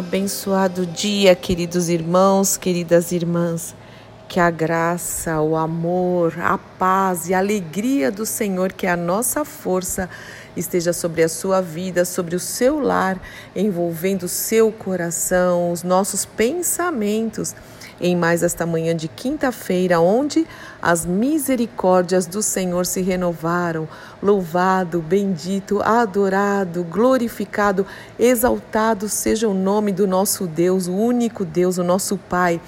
Abençoado dia, queridos irmãos, queridas irmãs. Que a graça, o amor, a paz e a alegria do Senhor, que é a nossa força, esteja sobre a sua vida, sobre o seu lar, envolvendo o seu coração, os nossos pensamentos em mais esta manhã de quinta-feira, onde as misericórdias do Senhor se renovaram. Louvado, bendito, adorado, glorificado, exaltado seja o nome do nosso Deus, o único Deus, o nosso Pai.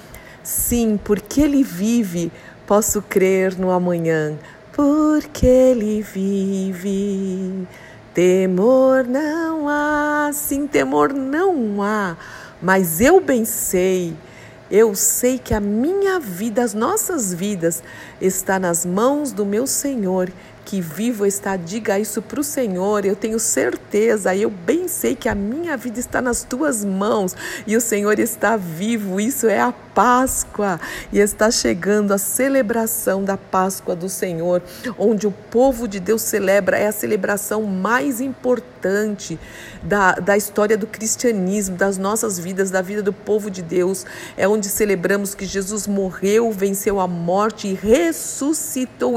Sim, porque Ele vive, posso crer no amanhã. Porque Ele vive. Temor não há, sim, temor não há, mas eu bem sei eu sei que a minha vida, as nossas vidas, está nas mãos do meu Senhor que vivo está, diga isso para o Senhor. Eu tenho certeza, eu bem sei que a minha vida está nas tuas mãos e o Senhor está vivo. Isso é a Páscoa e está chegando a celebração da Páscoa do Senhor, onde o povo de Deus celebra, é a celebração mais importante da, da história do cristianismo, das nossas vidas, da vida do povo de Deus. É onde celebramos que Jesus morreu, venceu a morte e ressuscitou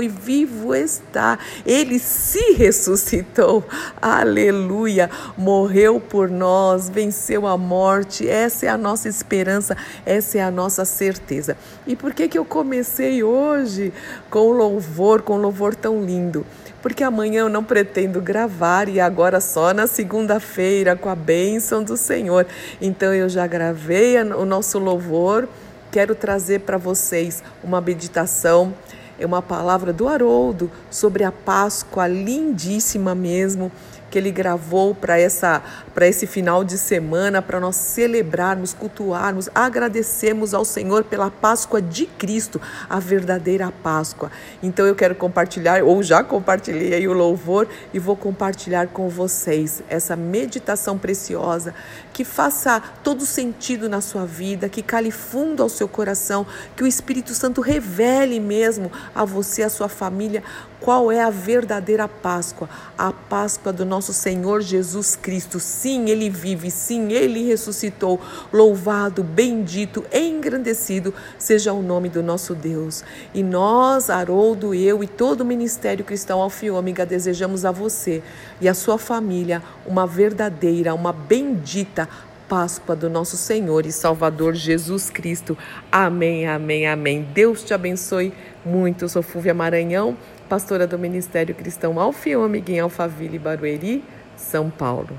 e vivo está. Ele se ressuscitou. Aleluia! Morreu por nós, venceu a morte. Essa é a nossa esperança, essa é a nossa certeza. E por que que eu comecei hoje com louvor, com louvor tão lindo? Porque amanhã eu não pretendo gravar e agora só na segunda-feira com a bênção do Senhor. Então eu já gravei o nosso louvor. Quero trazer para vocês uma meditação é uma palavra do Haroldo sobre a Páscoa, lindíssima mesmo que ele gravou para essa para esse final de semana para nós celebrarmos, cultuarmos, agradecermos ao Senhor pela Páscoa de Cristo, a verdadeira Páscoa. Então eu quero compartilhar ou já compartilhei aí o louvor e vou compartilhar com vocês essa meditação preciosa que faça todo sentido na sua vida, que cale fundo ao seu coração, que o Espírito Santo revele mesmo a você, a sua família, qual é a verdadeira Páscoa, a Páscoa do nosso Senhor Jesus Cristo. Sim, ele vive, sim, ele ressuscitou. Louvado, bendito, engrandecido seja o nome do nosso Deus. E nós, Haroldo, eu e todo o Ministério Cristão Alfiômega, desejamos a você e a sua família uma verdadeira, uma bendita Páscoa do nosso Senhor e Salvador Jesus Cristo. Amém, amém, amém. Deus te abençoe muito. Eu sou Fúvia Maranhão pastora do Ministério Cristão Alfiômega em Alphaville, Barueri, São Paulo.